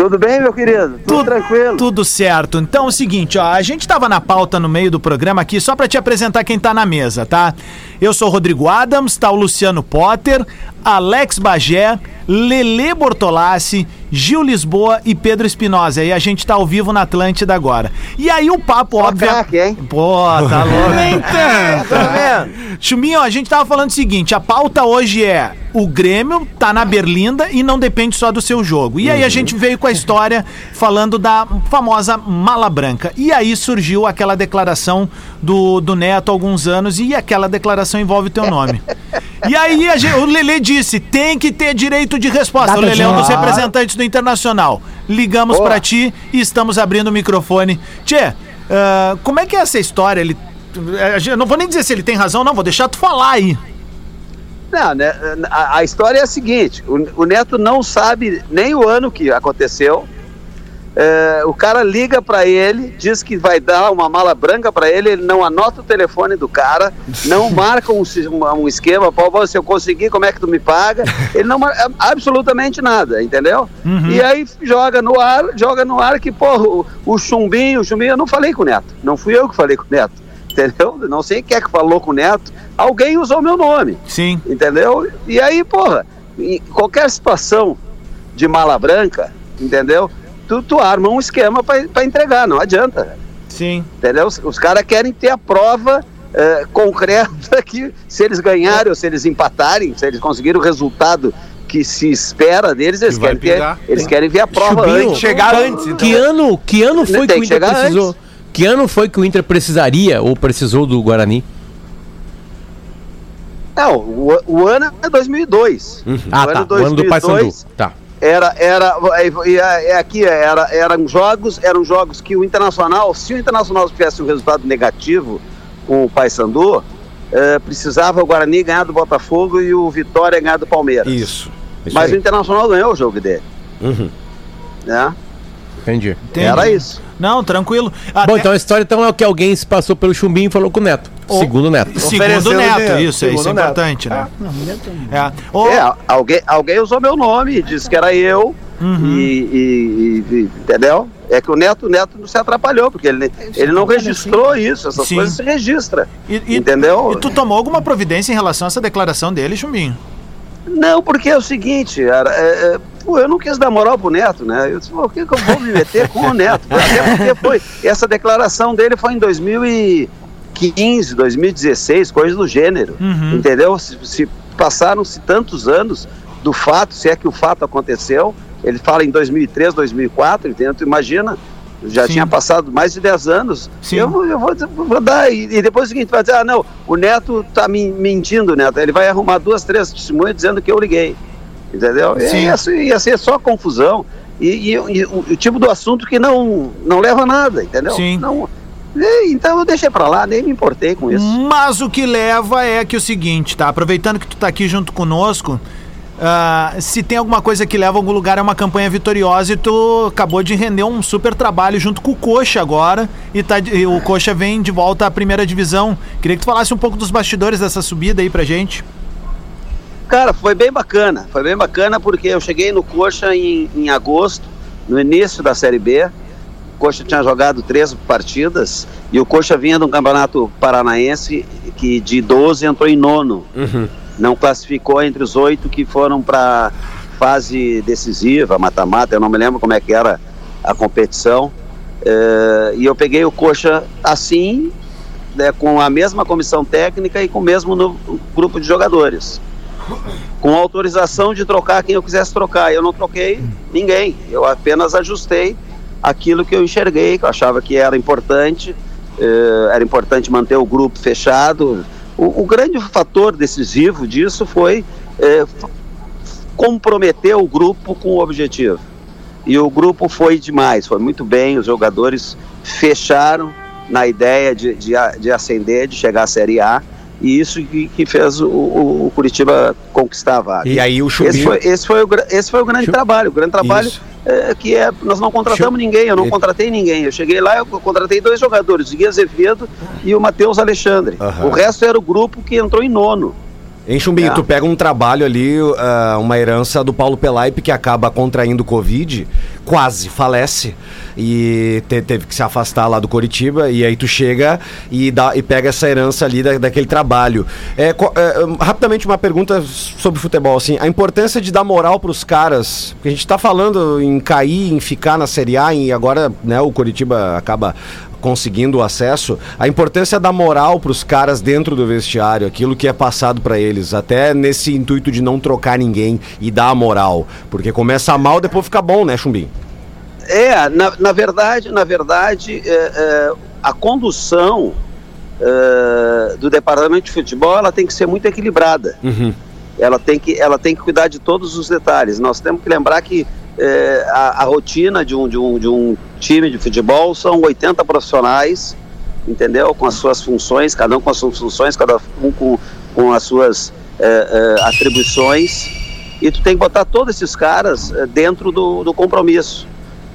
Tudo bem, meu querido? Tudo, tranquilo? Tudo certo. Então é o seguinte, ó, a gente tava na pauta no meio do programa aqui só pra te apresentar quem tá na mesa, tá? Eu sou o Rodrigo Adams, tá o Luciano Potter, Alex Bagé, Lele Bortolassi, Gil Lisboa e Pedro Espinosa. E a gente tá ao vivo na Atlântida agora. E aí o papo, Só óbvio. craque, hein? Pô, tá louco. Nem tanto. Tá? Chuminho, a gente tava falando o seguinte: a pauta hoje é o Grêmio tá na Berlinda e não depende só do seu jogo. E aí a gente veio com a história falando da famosa mala branca. E aí surgiu aquela declaração do, do Neto há alguns anos e aquela declaração envolve o teu nome. E aí a gente- o Lele disse: tem que ter direito de resposta. Data o Lele é um dos representantes do Internacional. Ligamos Boa. pra ti e estamos abrindo o microfone. Tchê, ah, como é que é essa história? Ele. Eu não vou nem dizer se ele tem razão, não, vou deixar tu falar aí. Não, né, a, a história é a seguinte: o, o Neto não sabe nem o ano que aconteceu. É, o cara liga pra ele, diz que vai dar uma mala branca pra ele, ele não anota o telefone do cara, não marca um, um, esquema, pô, se eu conseguir, como é que tu me paga? Ele não marca absolutamente nada, entendeu? E aí joga no ar, joga no ar que, porra, o, o chumbinho, o chumbinho, eu não falei com o Neto, não fui eu que falei com o Neto, entendeu? Não sei quem é que falou com o Neto, alguém usou meu nome Sim. entendeu? E aí, porra, em qualquer situação de mala branca, entendeu? Tu, tu arma um esquema pra pra entregar, não adianta, Sim. entendeu? Os, os caras querem ter a prova eh, concreta que se eles ganharem ou se eles empatarem, se eles conseguirem o resultado que se espera deles, eles, Que querem, ter, eles querem ver a prova Chubinho, antes. Chegar antes, então. Que ano, que ano foi que Tem o que Inter precisou? antes. Que ano foi que o Inter precisaria ou precisou do Guarani? Não, o, o ano é 2002. Ah, o tá. ano O ano do Paysandu. 2002, Tá. Era, era, e é aqui, era, eram jogos, eram jogos que o Internacional, se o Internacional tivesse um resultado negativo com o Paysandu, eh, precisava o Guarani ganhar do Botafogo e o Vitória ganhar do Palmeiras. Isso. isso Mas aí. o Internacional ganhou o jogo dele, Uhum. né? Entendi. Entendi. Era isso. Não, tranquilo. Bom, Até- então a história então é que alguém se passou pelo chumbinho e falou com o Neto. Segundo Neto. Segundo Neto, dinheiro. isso, Segundo isso é Neto. importante, né? Não, mulher também. É. É, alguém, alguém usou meu nome, disse que era eu, Uhum. e, e- e- entendeu? É que o Neto, o Neto não se atrapalhou, porque ele, ele não registrou isso, essas Sim. coisas se registram. e, e- entendeu? E tu tomou alguma providência em relação a essa declaração dele, Chumbinho? Não, porque é o seguinte, era, é, é, pô, eu não quis dar moral pro Neto, né? Eu disse, pô, por que, que eu vou me meter com o Neto? Até porque foi, essa declaração dele foi em 2015, 2016, coisa do gênero, Uhum. entendeu? Se, se passaram-se tantos anos do fato, se é que o fato aconteceu, ele fala em 2003, 2004, entendeu? Tu imagina, já Sim. tinha passado mais de 10 anos. Sim. Eu, vou- eu vou, vou dar, e, e depois é o seguinte, vai dizer, ah, não, o Neto tá me mentindo, Neto. Ele vai arrumar duas, três testemunhas dizendo que eu liguei. Entendeu? E Sim. Ia, ser- ia ser só confusão. E, e- e o, o tipo do assunto que não, não leva a nada, entendeu? Sim. Não, então eu deixei pra lá, nem me importei com isso. Mas o que leva é que o seguinte, tá? Aproveitando que tu tá aqui junto conosco, ah, se tem alguma coisa que leva a algum lugar é uma campanha vitoriosa e tu acabou de render um super trabalho junto com o Coxa agora e, tá, e o Coxa vem de volta à primeira divisão. Queria que tu falasse um pouco dos bastidores dessa subida aí pra gente. Cara, foi bem bacana. Foi bem bacana porque eu cheguei no Coxa em, em agosto, no início da Série B. O Coxa tinha jogado três partidas e o Coxa vinha de um campeonato paranaense que de 12 entrou em nono. Não classificou entre os oito que foram para fase decisiva, mata-mata, eu não me lembro como é que era a competição. Eh, e eu peguei o Coxa assim, né, com a mesma comissão técnica e com o mesmo grupo de jogadores com autorização de trocar quem eu quisesse trocar. Eu não troquei ninguém, eu apenas ajustei aquilo que eu enxerguei, que eu achava que era importante, eh, era importante manter o grupo fechado. O, o grande fator decisivo disso foi eh, comprometer o grupo com o objetivo. E o grupo foi demais, foi muito bem, os jogadores fecharam na ideia de, de, de ascender, de chegar à Série A, e isso que, que fez o, o- Curitiba conquistar a vaga. E aí o Esse Chumbinho... foi, esse, foi o, esse foi o grande Chu- trabalho. O grande trabalho é, que é. Nós não contratamos ninguém, eu não E- contratei ninguém. Eu cheguei lá, eu contratei dois jogadores, o Gui Azevedo e o Matheus Alexandre. Aham. O resto era o grupo que entrou em nono. Em Chumbinho, É. tu pega um trabalho ali, ah, uma herança do Paulo Pelaipe que acaba contraindo Covid, quase falece e te- teve que se afastar lá do Coritiba e aí tu chega e, dá, e pega essa herança ali da- daquele trabalho. É, é, hum, rapidamente uma pergunta sobre futebol, assim, a importância de dar moral pros caras, porque a gente tá falando em cair, em ficar na Série A e agora né, o Coritiba acaba conseguindo o acesso, a importância da moral para os caras dentro do vestiário, aquilo que é passado para eles, até nesse intuito de não trocar ninguém e dar a moral, porque começa mal, depois fica bom, né, Chumbinho? É, na, na verdade, na verdade, é, é, a condução é, do departamento de futebol ela tem que ser muito equilibrada. Uhum. ela tem que ela tem que cuidar de todos os detalhes. Nós temos que lembrar que eh, a, a rotina de um, de, um, de um time de futebol são 80 profissionais, entendeu? Com as suas funções, cada um com as suas funções, cada um com, com as suas eh, eh, atribuições. E tu tem que botar todos esses caras eh, dentro do, do compromisso.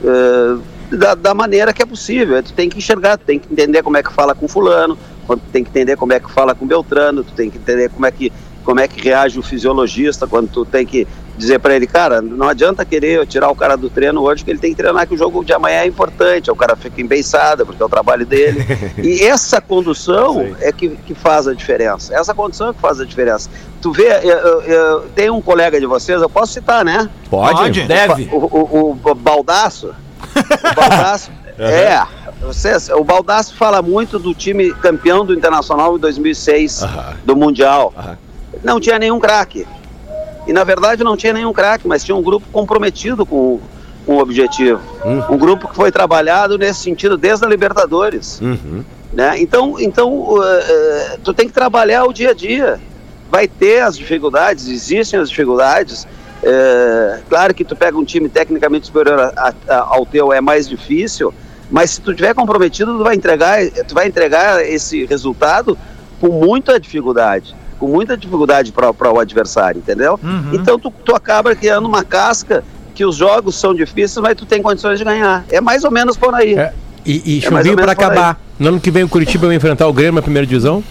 eh, da, da maneira que é possível. Tu tem que enxergar, tu tem que entender como é que fala com fulano, tu tem que entender como é que fala com Beltrano, tu tem que entender como é que como é que reage o fisiologista quando tu tem que dizer para ele, cara, não adianta querer tirar o cara do treino hoje, que ele tem que treinar que o jogo de amanhã é importante, aí o cara fica embeiçado, porque é o trabalho dele. e essa condução é que, que faz a diferença. Essa condução é que faz a diferença. Tu vê, eu, eu- eu- tem um colega de vocês, eu posso citar, né? Pode? Pode. Deve. O, o, o Baldaço. O Baldaço. é. Vocês, o Baldaço fala muito do time campeão do Internacional em 2006, Aham. do Mundial. Aham. Não tinha nenhum craque. E na verdade não tinha nenhum craque, mas tinha um grupo comprometido com, com o objetivo. Um grupo que foi trabalhado nesse sentido desde a Libertadores. Uhum. Né? Então, então eh, eh, tu tem que trabalhar o dia a dia. Vai ter as dificuldades, existem as dificuldades. É, claro que tu pega um time tecnicamente superior a- a- ao teu é mais difícil, mas se tu tiver comprometido, tu vai entregar, tu vai entregar esse resultado com muita dificuldade, com muita dificuldade para o adversário, entendeu? Então tu, tu acaba criando uma casca que os jogos são difíceis, mas tu tem condições de ganhar. É mais ou menos por aí. É, E, e É aí. acabar. No ano que vem o Curitiba vai enfrentar o Grêmio na primeira divisão?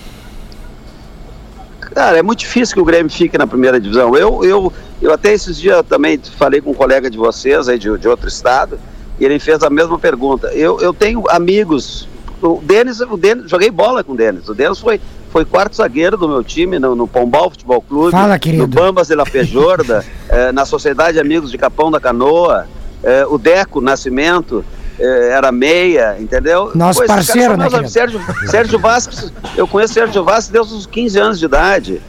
Cara, é muito difícil que o Grêmio fique na primeira divisão. Eu, eu, eu até esses dias também falei com um colega de vocês aí de, de outro estado, e ele fez a mesma pergunta. Eu, eu tenho amigos. O Denis, o Denis, joguei bola com o Denis. O Denis foi, foi quarto zagueiro do meu time no, no Pombal Futebol Clube, Fala, no Bambas de la Pejorda, eh, na Sociedade Amigos de Capão da Canoa, eh, o Deco Nascimento. eh, era meia, entendeu? Nosso esses caras parceiro, são né. Sérgio, Sérgio Vasco, eu conheço Sérgio Vasco desde os 15 anos de idade.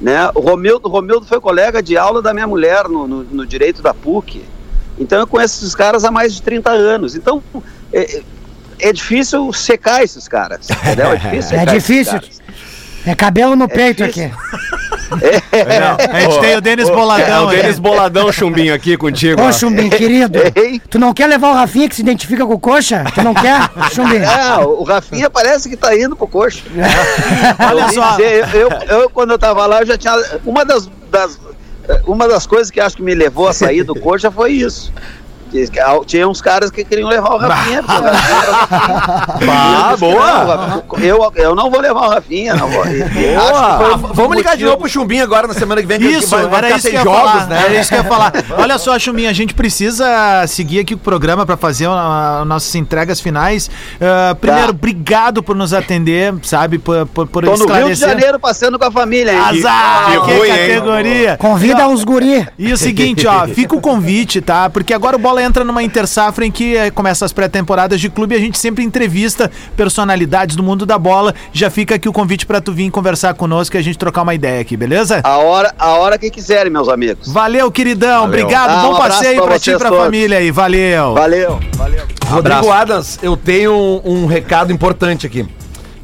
Né? O Romildo, Romildo foi colega de aula da minha mulher no, no, no direito da PUC. Então eu conheço esses caras há mais de 30 anos. Então é, é difícil secar esses caras. Entendeu? É difícil É difícil. É cabelo no peito difícil. aqui. A gente tem o Denis É Boladão. o. Denis Boladão Chumbinho aqui contigo. Ô, ó. Chumbinho, querido. Ei. Tu não quer levar o Rafinha que se identifica com o coxa? Tu não quer, Chumbinho? Ah, o Rafinha parece que tá indo pro coxa. Olha Eu só. dizer, eu, eu, eu, quando eu tava lá, eu já tinha. Uma das, das- uma das coisas que acho que me levou a sair do coxa foi isso. Que- que Tinha uns caras que queriam levar o Rafinha. Ah, boa! Eu, eu não vou levar o Rafinha, não vou. Acho que foi Ah, um vamos ligar de novo pro Chumbinho agora na semana que vem. que Isso, vai, vai era ficar isso sem que eu ia jogos, falar. né? Era isso que eu ia falar. Olha só, Chuminha, a gente precisa seguir aqui o programa para fazer a- nossas entregas finais. Ah, primeiro, Tá. obrigado por nos atender, sabe? Por, por, por Tô no Rio de esclarecer. Janeiro passando com a família, hein? Azar! Que Que, ruim, hein? categoria! Convida uns guri. E o seguinte, ó, fica o convite, tá? Porque agora o Bola entra numa intersafra em que eh, começa as pré-temporadas de clube e a gente sempre entrevista personalidades do mundo da bola. Já fica aqui o convite pra tu vir conversar conosco e a gente trocar uma ideia aqui, beleza? A hora, a hora que quiserem, meus amigos. Valeu, queridão. Obrigado. Ah, Bom um abraço passeio pra pra ti e pra todos. família aí. Valeu. Valeu, valeu. Rodrigo Adams, eu tenho um, um recado importante aqui.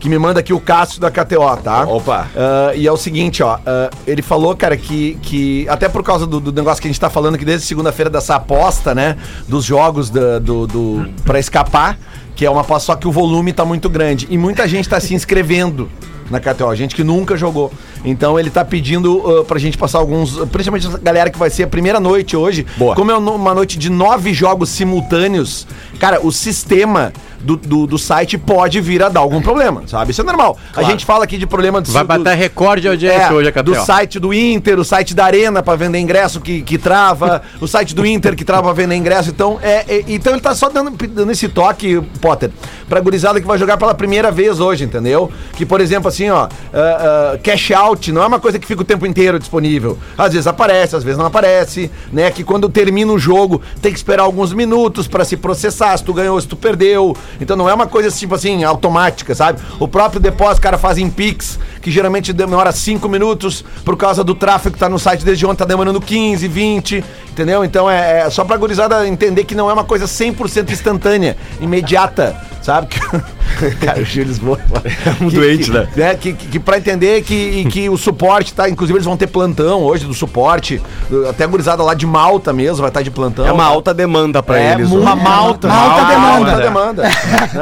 Que me manda aqui o Cássio da KTO, tá? Opa. Ah, e é o seguinte, ó. ah, ele falou, cara, que, que. Até por causa do, do negócio que a gente tá falando aqui desde segunda-feira dessa aposta, né? Dos jogos da- do, do, pra escapar, que é uma aposta, só que o volume tá muito grande. E muita gente tá se inscrevendo na KTO, gente que nunca jogou. Então ele tá pedindo uh, pra gente passar alguns. Principalmente essa galera que vai ser a primeira noite hoje. Boa. Como é uma noite de nove jogos simultâneos, cara, o sistema. Do, do, do site pode vir a dar algum problema, sabe? Isso é normal. A gente fala aqui de problema de Vai do- bater recorde de audiência é, hoje a do site do Inter, o site da Arena pra vender ingresso que, que trava, o site do Inter que trava pra vender ingresso. Então, é, é- então ele tá só dando, dando esse toque, Potter, pra gurizada que vai jogar pela primeira vez hoje, entendeu? Que, por exemplo, assim, ó, ah, ah, cash out não é uma coisa que fica o tempo inteiro disponível. Às vezes aparece, às vezes não aparece, né? Que quando termina o jogo tem que esperar alguns minutos pra se processar, se tu ganhou, se tu perdeu. Então não é uma coisa tipo assim, automática, sabe? O próprio depósito, cara faz em Pix, que geralmente demora 5 minutos, por causa do tráfego que tá no site desde ontem, tá demorando 15, 20, entendeu? Então é, é só pra gurizada entender que não é uma coisa 100% instantânea, imediata, sabe? cara, o Gil Lisboa é um doente, né? né? Que, que, que pra entender que, que o suporte tá, inclusive eles vão ter plantão hoje do suporte, até a gurizada lá de Malta mesmo vai estar de plantão. É uma alta demanda pra É eles. uma hoje. malta. Malta, demanda. Alta demanda.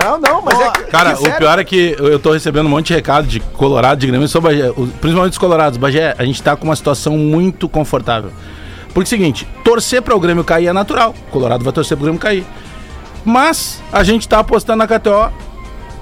Não, não, mas é que- Cara, que o pior é que eu tô recebendo um monte de recado de Colorado, de Grêmio, sobre Bagé, o- principalmente os Colorados. Bagé, a gente tá com uma situação muito confortável. Porque é o seguinte, torcer para o Grêmio cair é natural. O Colorado vai torcer pro Grêmio cair. Mas a gente tá apostando na KTO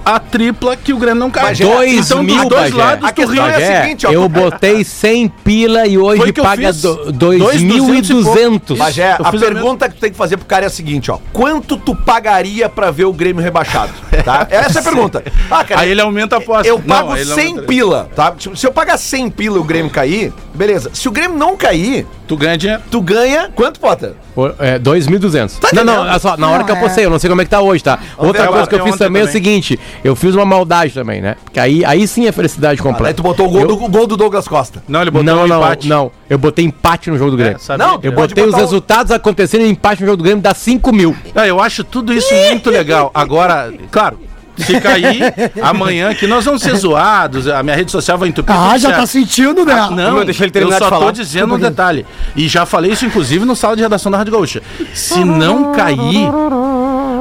a tripla que o Grêmio não cai. Bagé, Dois então, mil, dos dois Bagé. lados, A tu questão ri. é a Bagé, seguinte, ó. eu botei 100 pila e hoje paga fiz. do- Dois 2.200. Bagé, a pergunta que tu tem que fazer pro cara é a seguinte, ó. Quanto tu pagaria pra ver o Grêmio rebaixado? Tá? Essa é a pergunta. Ah, cara, Aí ele aumenta a aposta. eu Não, pago ele 100 aumenta- pila, tá? Se se eu pagar 100 pila e o Grêmio cair, beleza. Se o Grêmio não cair, Tu ganha dinheiro. tu ganha quanto, Potter? É, 2.200. não, não, olha só, na hora Não, que eu é. postei, eu não sei como é que tá hoje, tá? Outra coisa que eu fiz também é o seguinte, eu fiz uma maldade também, né? Porque aí, aí sim é felicidade Aí completa. tu botou o gol, Eu- do, o gol do Douglas Costa. Não, ele botou Não, um não, empate. não. Eu botei empate no jogo do Grêmio. É, Não, eu botei os resultados acontecendo e empate no jogo do Grêmio dá 5 mil. Ah, eu acho tudo isso muito legal. Agora, claro, Se cair, amanhã que nós vamos ser zoados, a minha rede social vai entupir. Ah, tudo já certo. tá sentindo, né? Não, Meu, deixa ele eu terminar só de tô falar. dizendo um detalhe. E já falei isso, inclusive, no sala de redação da Rádio Gaúcha. Se não cair,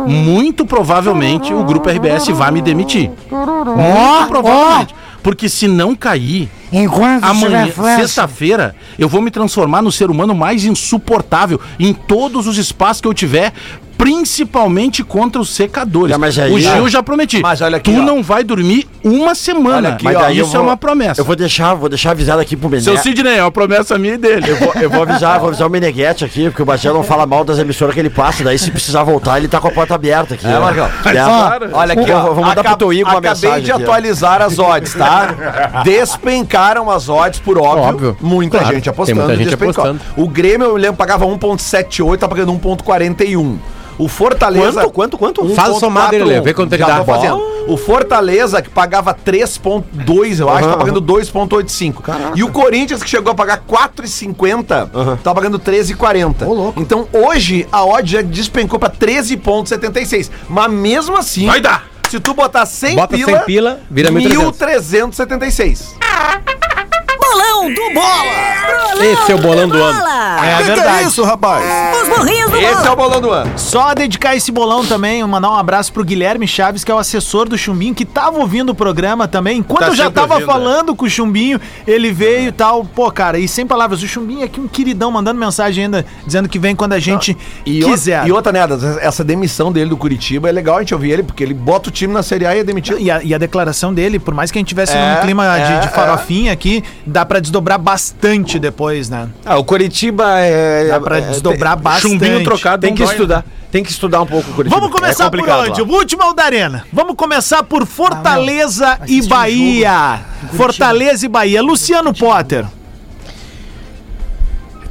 muito provavelmente o grupo RBS vai me demitir. Muito provavelmente. Porque se não cair, Enquanto amanhã, sexta-feira, eu vou me transformar no ser humano mais insuportável em todos os espaços que eu tiver. Principalmente contra os secadores. Já, aí- o Gil já prometi. Mas olha aqui, tu ó. não vai dormir uma semana. Aqui, mas ó. isso é vou- uma promessa. Eu vou deixar, vou deixar avisado aqui pro Mené. Seu Sidney, é uma promessa minha e dele. Eu vou, eu vou avisar, vou avisar o Meneghete aqui, porque o Bagé não fala mal das emissoras que ele passa. Daí, se precisar voltar, ele tá com a porta aberta aqui. É, Marcão. É. Olha aqui, ó. Vou mandar pro Acab- Igor uma Acabei mensagem de aqui, ó. atualizar as odds, tá? Despencaram as odds, por óbvio. Óbvio. Muita Claro, gente tem apostando. muita gente despencou. apostando. O Grêmio, eu lembro, pagava 1,78, tá pagando 1,41. O Fortaleza. Quanto, quanto, quanto? Faz o somado aí, Lelê, vê quanto é que Já dá. O Fortaleza, que pagava 3,2, eu acho, tá pagando 2,85. E o Corinthians, que chegou a pagar 4,50, tá pagando 13,40. Então hoje a odd já despencou pra 13,76. Mas mesmo assim. Vai dar. Se tu botar 100 Bota pila, 100 pila, vira 1.376. Bolão do Bola! Esse é o bolão do ano. É verdade. isso, rapaz? Os burrinhos do Esse é o bolão do ano. Só dedicar esse bolão também, mandar um abraço pro Guilherme Chaves, que é o assessor do Chumbinho, que tava ouvindo o programa também. Enquanto Tá eu já tava ouvindo, falando com o Chumbinho, ele veio e tal. Pô, cara, e sem palavras, o Chumbinho é aqui um queridão, mandando mensagem ainda, dizendo que vem quando a gente E, quiser. e outra, né, essa demissão dele do Curitiba é legal a gente ouvir ele, porque ele bota o time na Série A e é demitido. E a, e a declaração dele, por mais que a gente tivesse É, num clima de, é, de farofinha aqui, dá pra desdobrar bastante depois, né? Ah, o Curitiba é. Dá pra é- desdobrar bastante. Chumbinho trocado Tem que dói, estudar. Tem que estudar um pouco o Curitiba. Vamos começar é por onde? lá. O último é o da Arena. Vamos começar por Fortaleza Ah, e um Bahia. Fortaleza e Bahia. Luciano Potter.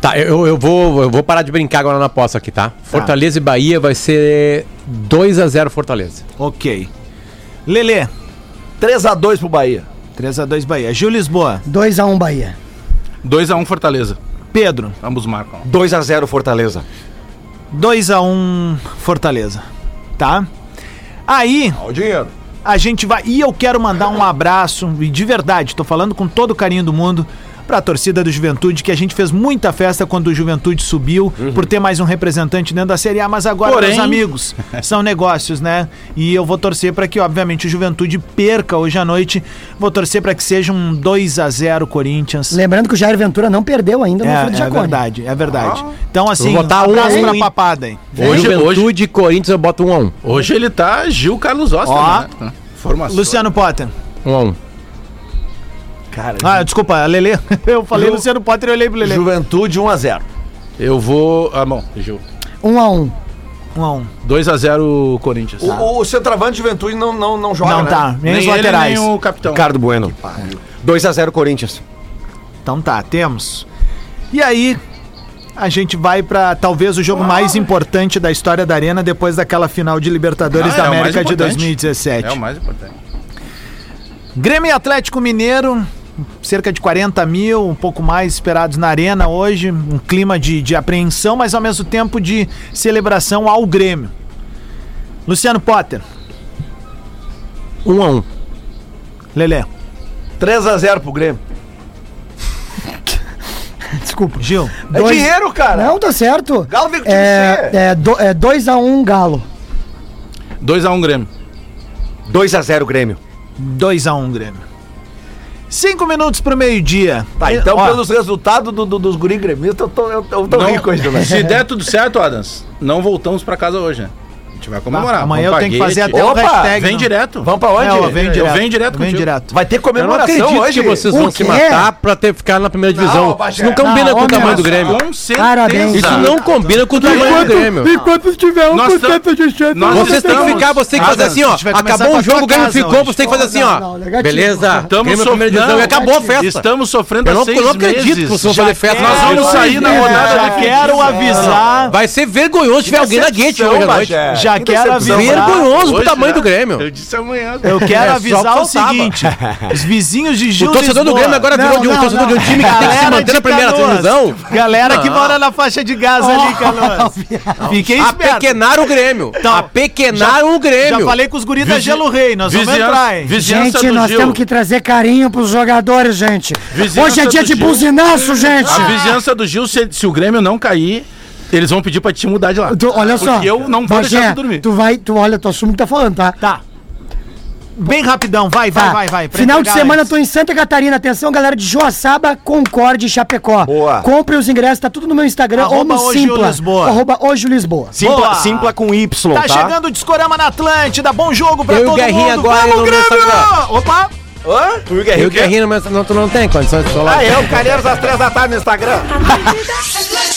Tá, eu, eu, vou, eu vou parar de brincar agora na aposta aqui, tá? Fortaleza e Bahia vai ser 2x0 Fortaleza. Ok. Lelê. 3x2 pro Bahia. 3x2 Bahia. Gil Lisboa. 2x1 Bahia. 2x1 Fortaleza. Pedro. Ambos marcam. 2x0 Fortaleza. 2x1 Fortaleza. Tá? Aí, Ó, o dinheiro. a gente vai. E eu quero mandar um abraço, e de verdade, tô falando com todo o carinho do mundo, pra torcida do Juventude, que a gente fez muita festa quando o Juventude subiu, por ter mais um representante dentro da Série A, mas agora, Porém- meus amigos, são negócios, né? E eu vou torcer pra que, obviamente, o Juventude perca hoje à noite. Vou torcer pra que seja um 2 a 0 Corinthians. Lembrando que o Jair Ventura não perdeu ainda no É, é Jacone. verdade, é verdade. Então, assim, Vou botar um abraço a um, pra hein? papada aí. Hoje- Juventude e Corinthians eu boto 1x1. Hoje ele tá Gil Carlos Oster, Ó. né? Formação. Luciano Potter. 1x1. Cara, Ah, desculpa, Lelê. Eu falei Ju- Luciano Potter e olhei pro Lelê. Juventude 1x0. Eu vou. Ah, bom, Gil. 1x1. 1 a 1 2x0 Corinthians. O, o centroavante de Juventude não, não, não joga, Não né? tá, nem, nem os ele, laterais. nem o capitão. Ricardo Bueno. 2x0 Corinthians. Então tá, temos. E aí, a gente vai pra talvez o jogo mais importante da história da Arena depois daquela final de Libertadores Ah, da é América de importante. 2017. É o mais importante. Grêmio e Atlético Mineiro, cerca de 40 mil, um pouco mais esperados na Arena hoje. Um clima de, de apreensão, mas ao mesmo tempo de celebração ao Grêmio. Luciano Potter, 1x1. Lelé, 3x0 pro Grêmio. Desculpa. Gil, É Dois- dinheiro, cara. Não, tá certo. Galo vem com É, é, do- é 2x1 Galo. 2x1 Grêmio. 2x0 Grêmio. 2x1 Grêmio. Cinco minutos pro meio-dia. Tá, então Ó, pelos resultados do, do- dos guri gremistas, eu tô, eu eu tô Não, rico hoje, né? se der tudo certo, Adams, não voltamos pra casa hoje, né? Vai comemorar. Tá, amanhã Vamos eu tenho que fazer até o Opa, hashtag. Vem no- direto. Vamos pra onde? É, eu venho Eu direto. venho direto eu venho direto. Vai ter Eu não comemoração acredito hoje. que vocês O vão se matar pra ter, ficar na primeira divisão. Bagé. Isso não combina Não, com o tamanho do Grêmio. Com certeza. Parabéns. Isso não combina com o tamanho do Grêmio. Enquanto tiver um Nós tam- de chance, Vocês têm que ficar, você tem que fazer assim, ó. Acabou o jogo, o Grêmio ficou, você tem que fazer assim, Não, não, ó. Beleza. Estamos Grêmio so- primeira divisão não, e acabou a festa. Estamos sofrendo Eu não, há seis eu não acredito meses. que vocês vão Já fazer festa. Nós vamos sair na rodada já quero avisar. Vai ser vergonhoso se tiver alguém na guete hoje à noite. Bagé. Já quero avisar. Vergonhoso pro tamanho né? do Grêmio. Eu disse amanhã. Eu quero É, avisar o seguinte: os vizinhos de Gil O torcedor do Grêmio agora virou Não, de um não, torcedor de um time que tem que se Galera manter na primeira divisão. Galera que Não. mora na faixa de Gaza ali, Canoas. Fiquem espertos. Apequenaram o Grêmio. Então, Apequenaram o Grêmio. Já falei com os guris da Gelo Rei, nós vamos entrar, hein? Gente, nós temos que trazer carinho pros jogadores, gente. Hoje é dia de buzinaço, gente. A vizinhança do Gil, se o Grêmio não cair, eles vão pedir pra te mudar de lá. Tu- olha só. Porque eu não vou Bagé, deixar tu dormir. Tu vai, tu olha, tu assume o que tá falando, tá? Tá. Bem rapidão, vai, vai, Tá. vai, vai. pra Final de entregar semana eu antes. tô em Santa Catarina. Atenção, galera de Joaçaba, Concorde e Chapecó. Boa. Compre os ingressos, tá tudo no meu Instagram Arroba ou no hoje Simpla. o Lisboa. Arroba hoje o Lisboa. Simpla, Boa. simpla com Y, Tá, tá? chegando o Discorama na Atlântida. Bom jogo pra Eu e o todo Guerrinha mundo. agora Vamos, no Grêmio! Instagram. Opa! Hã? Tu e o Guerrinho Eu, Guerrinho, mas não, tu não tem condições de falar. Ah, é o Calheiros às três da tarde no Instagram.